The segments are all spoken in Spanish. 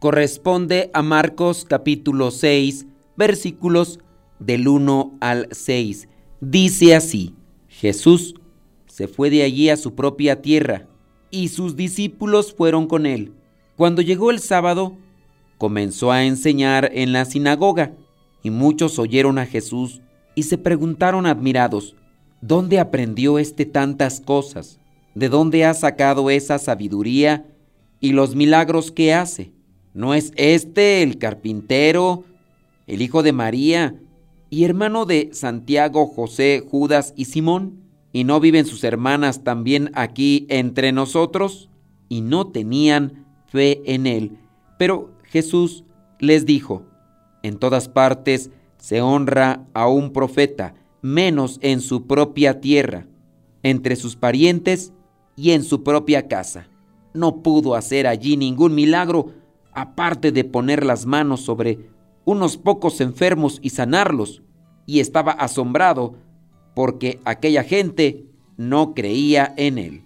corresponde a Marcos capítulo 6, versículos del 1 al 6. Dice así, Jesús se fue de allí a su propia tierra y sus discípulos fueron con él. Cuando llegó el sábado, comenzó a enseñar en la sinagoga y muchos oyeron a Jesús y se preguntaron admirados, ¿dónde aprendió éste tantas cosas? ¿De dónde ha sacado esa sabiduría y los milagros que hace? ¿No es este el carpintero, el hijo de María y hermano de Santiago, José, Judas y Simón? ¿Y no viven sus hermanas también aquí entre nosotros? Y no tenían fe en él. Pero Jesús les dijo, en todas partes se honra a un profeta, menos en su propia tierra, entre sus parientes y en su propia casa. No pudo hacer allí ningún milagro aparte de poner las manos sobre unos pocos enfermos y sanarlos, y estaba asombrado porque aquella gente no creía en él.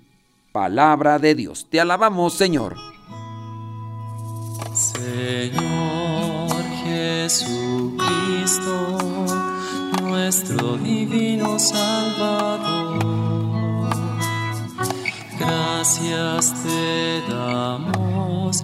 Palabra de Dios, te alabamos Señor. Señor Jesucristo, nuestro divino Salvador, gracias te damos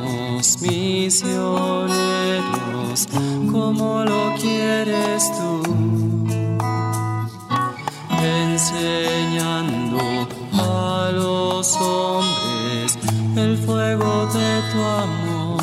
misioneros como lo quieres tú, enseñando a los hombres el fuego de tu amor.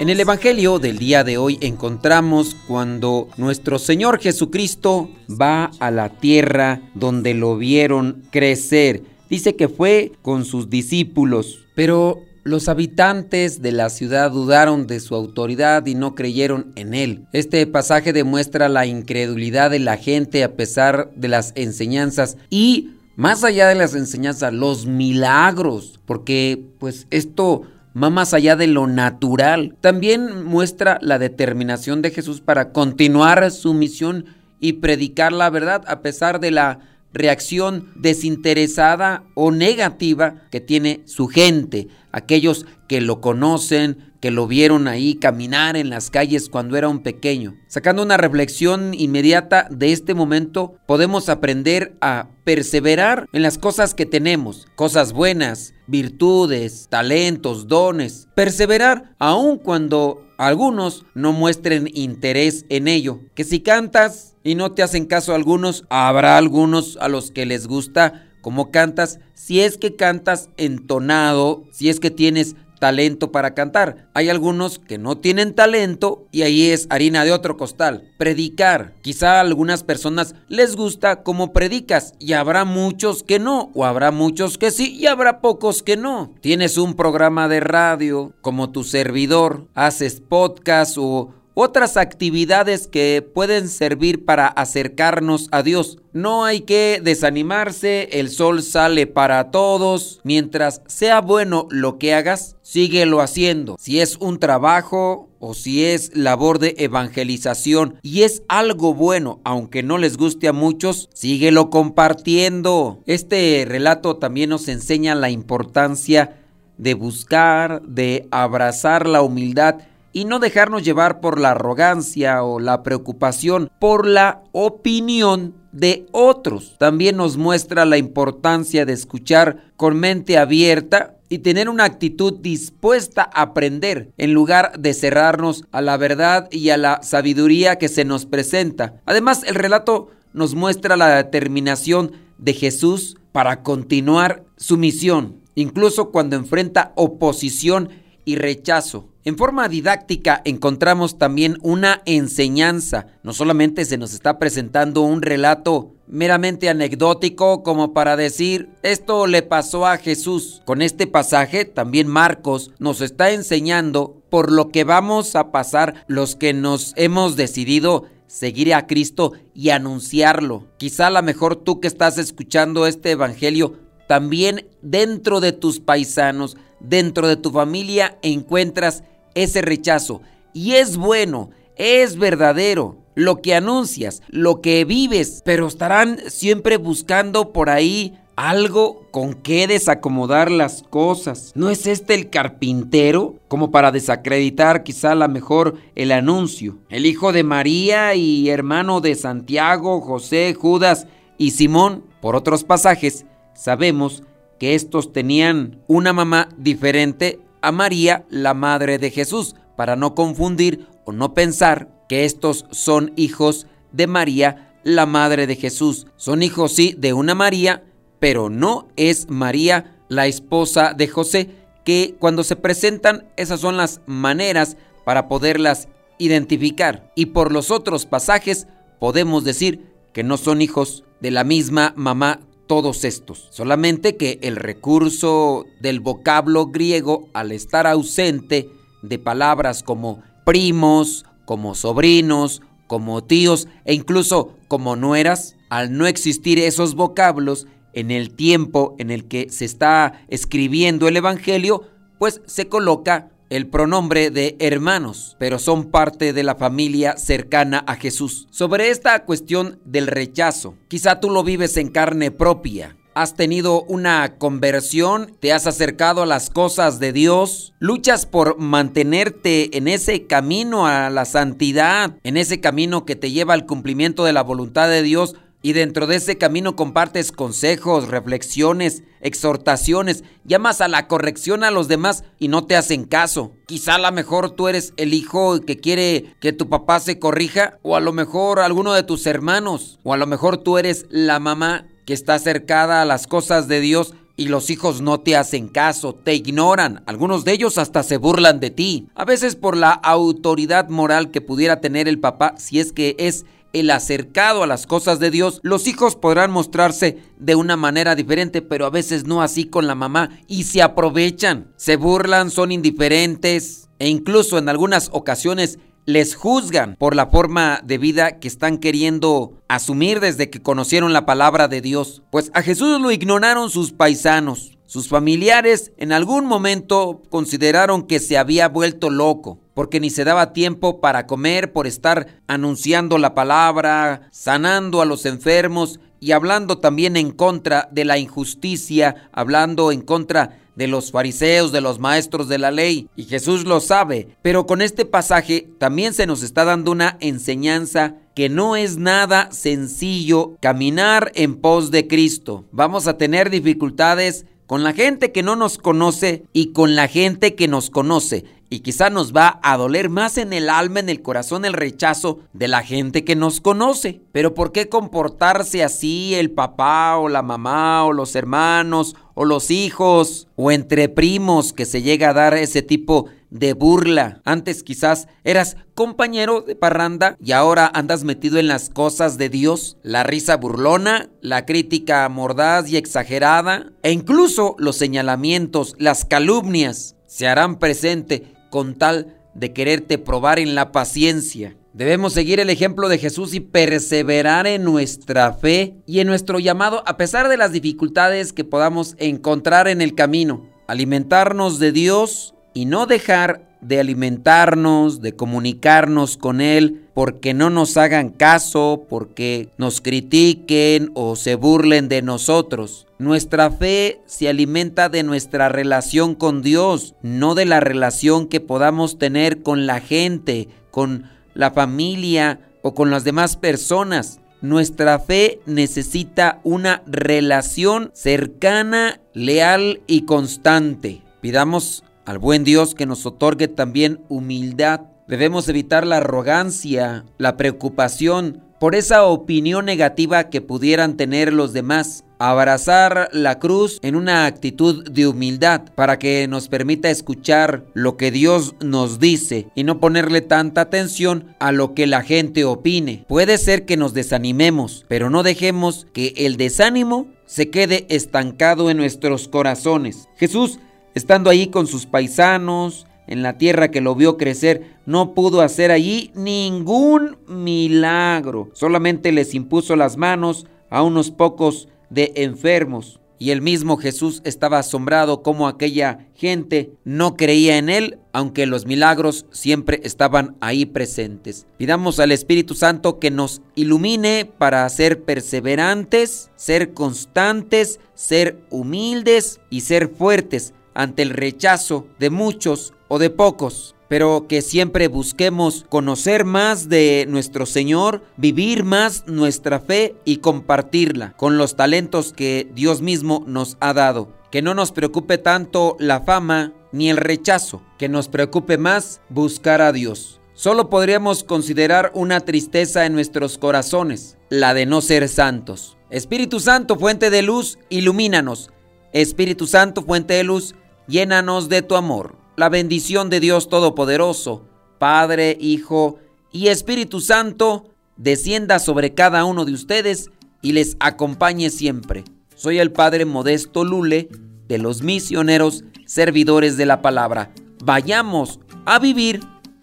En el Evangelio del día de hoy encontramos cuando nuestro Señor Jesucristo va a la tierra donde lo vieron crecer. Dice que fue con sus discípulos, pero los habitantes de la ciudad dudaron de su autoridad y no creyeron en él. Este pasaje demuestra la incredulidad de la gente a pesar de las enseñanzas y más allá de las enseñanzas, los milagros, porque pues esto va más allá de lo natural. También muestra la determinación de Jesús para continuar su misión y predicar la verdad a pesar de la reacción desinteresada o negativa que tiene su gente, aquellos que lo conocen, que lo vieron ahí caminar en las calles cuando era un pequeño. Sacando una reflexión inmediata de este momento, podemos aprender a perseverar en las cosas que tenemos, cosas buenas, virtudes, talentos, dones. Perseverar aun cuando algunos no muestren interés en ello. Que si cantas y no te hacen caso algunos, habrá algunos a los que les gusta cómo cantas, si es que cantas entonado, si es que tienes talento para cantar. Hay algunos que no tienen talento y ahí es harina de otro costal. Predicar. Quizá a algunas personas les gusta cómo predicas y habrá muchos que no, o habrá muchos que sí y habrá pocos que no. Tienes un programa de radio como tu servidor, haces podcast o otras actividades que pueden servir para acercarnos a Dios. No hay que desanimarse, el sol sale para todos. Mientras sea bueno lo que hagas, síguelo haciendo. Si es un trabajo o si es labor de evangelización y es algo bueno, aunque no les guste a muchos, síguelo compartiendo. Este relato también nos enseña la importancia de buscar, de abrazar la humildad y no dejarnos llevar por la arrogancia o la preocupación por la opinión de otros. También nos muestra la importancia de escuchar con mente abierta y tener una actitud dispuesta a aprender en lugar de cerrarnos a la verdad y a la sabiduría que se nos presenta. Además, el relato nos muestra la determinación de Jesús para continuar su misión, incluso cuando enfrenta oposición y rechazo. En forma didáctica encontramos también una enseñanza. No solamente se nos está presentando un relato meramente anecdótico como para decir esto le pasó a Jesús. Con este pasaje también Marcos nos está enseñando por lo que vamos a pasar los que nos hemos decidido seguir a Cristo y anunciarlo. Quizá a lo mejor tú que estás escuchando este evangelio también dentro de tus paisanos, dentro de tu familia encuentras ese rechazo. Y es bueno, es verdadero lo que anuncias, lo que vives, pero estarán siempre buscando por ahí algo con que desacomodar las cosas. ¿No es este el carpintero? Como para desacreditar quizá la mejor el anuncio. El hijo de María y hermano de Santiago, José, Judas y Simón. Por otros pasajes, sabemos que estos tenían una mamá diferente a María, la madre de Jesús, para no confundir o no pensar que estos son hijos de María, la madre de Jesús. Son hijos, sí, de una María, pero no es María, la esposa de José, que cuando se presentan, esas son las maneras para poderlas identificar. Y por los otros pasajes podemos decir que no son hijos de la misma mamá todos estos. Solamente que el recurso del vocablo griego, al estar ausente de palabras como primos, como sobrinos, como tíos e incluso como nueras, al no existir esos vocablos en el tiempo en el que se está escribiendo el Evangelio, pues se coloca el pronombre de hermanos, pero son parte de la familia cercana a Jesús. Sobre esta cuestión del rechazo, quizá tú lo vives en carne propia. ¿Has tenido una conversión? ¿Te has acercado a las cosas de Dios? ¿Luchas por mantenerte en ese camino a la santidad? ¿En ese camino que te lleva al cumplimiento de la voluntad de Dios? Y dentro de ese camino compartes consejos, reflexiones, exhortaciones, llamas a la corrección a los demás y no te hacen caso. Quizá a lo mejor tú eres el hijo que quiere que tu papá se corrija, o a lo mejor alguno de tus hermanos, o a lo mejor tú eres la mamá que está acercada a las cosas de Dios y los hijos no te hacen caso, te ignoran, algunos de ellos hasta se burlan de ti, a veces por la autoridad moral que pudiera tener el papá si es que es el acercado a las cosas de Dios, los hijos podrán mostrarse de una manera diferente, pero a veces no así con la mamá y se aprovechan, se burlan, son indiferentes e incluso en algunas ocasiones les juzgan por la forma de vida que están queriendo asumir desde que conocieron la palabra de Dios. Pues a Jesús lo ignoraron sus paisanos. Sus familiares en algún momento consideraron que se había vuelto loco porque ni se daba tiempo para comer por estar anunciando la palabra, sanando a los enfermos y hablando también en contra de la injusticia, hablando en contra de los fariseos, de los maestros de la ley. Y Jesús lo sabe, pero con este pasaje también se nos está dando una enseñanza que no es nada sencillo caminar en pos de Cristo. Vamos a tener dificultades con la gente que no nos conoce y con la gente que nos conoce. Y quizá nos va a doler más en el alma, en el corazón, el rechazo de la gente que nos conoce. Pero ¿por qué comportarse así el papá o la mamá o los hermanos o los hijos o entre primos que se llega a dar ese tipo de burla? Antes quizás eras compañero de parranda y ahora andas metido en las cosas de Dios. La risa burlona, la crítica mordaz y exagerada e incluso los señalamientos, las calumnias se harán presente con tal de quererte probar en la paciencia. Debemos seguir el ejemplo de Jesús y perseverar en nuestra fe y en nuestro llamado a pesar de las dificultades que podamos encontrar en el camino. Alimentarnos de Dios y no dejar de alimentarnos, de comunicarnos con Él, porque no nos hagan caso, porque nos critiquen o se burlen de nosotros. Nuestra fe se alimenta de nuestra relación con Dios, no de la relación que podamos tener con la gente, con la familia o con las demás personas. Nuestra fe necesita una relación cercana, leal y constante. Pidamos al buen Dios que nos otorgue también humildad. Debemos evitar la arrogancia, la preocupación por esa opinión negativa que pudieran tener los demás. Abrazar la cruz en una actitud de humildad para que nos permita escuchar lo que Dios nos dice y no ponerle tanta atención a lo que la gente opine. Puede ser que nos desanimemos, pero no dejemos que el desánimo se quede estancado en nuestros corazones. Jesús, estando ahí con sus paisanos, en la tierra que lo vio crecer, no pudo hacer allí ningún milagro. Solamente les impuso las manos a unos pocos de enfermos. Y el mismo Jesús estaba asombrado como aquella gente no creía en él, aunque los milagros siempre estaban ahí presentes. Pidamos al Espíritu Santo que nos ilumine para ser perseverantes, ser constantes, ser humildes y ser fuertes ante el rechazo de muchos o de pocos, pero que siempre busquemos conocer más de nuestro Señor, vivir más nuestra fe y compartirla con los talentos que Dios mismo nos ha dado. Que no nos preocupe tanto la fama ni el rechazo, que nos preocupe más buscar a Dios. Solo podríamos considerar una tristeza en nuestros corazones, la de no ser santos. Espíritu Santo, fuente de luz, ilumínanos. Espíritu Santo, fuente de luz, llénanos de tu amor. La bendición de Dios Todopoderoso, Padre, Hijo y Espíritu Santo, descienda sobre cada uno de ustedes y les acompañe siempre. Soy el Padre Modesto Lule de los misioneros servidores de la palabra. Vayamos a vivir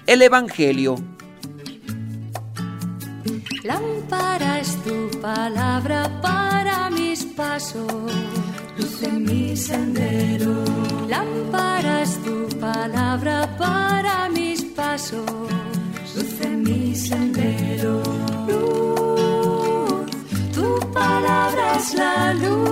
el Evangelio. Lámpara es tu palabra para mis pasos luz en mi sendero. Lámpara tu palabra para mis pasos, luz en mi sendero. Tu palabra es la luz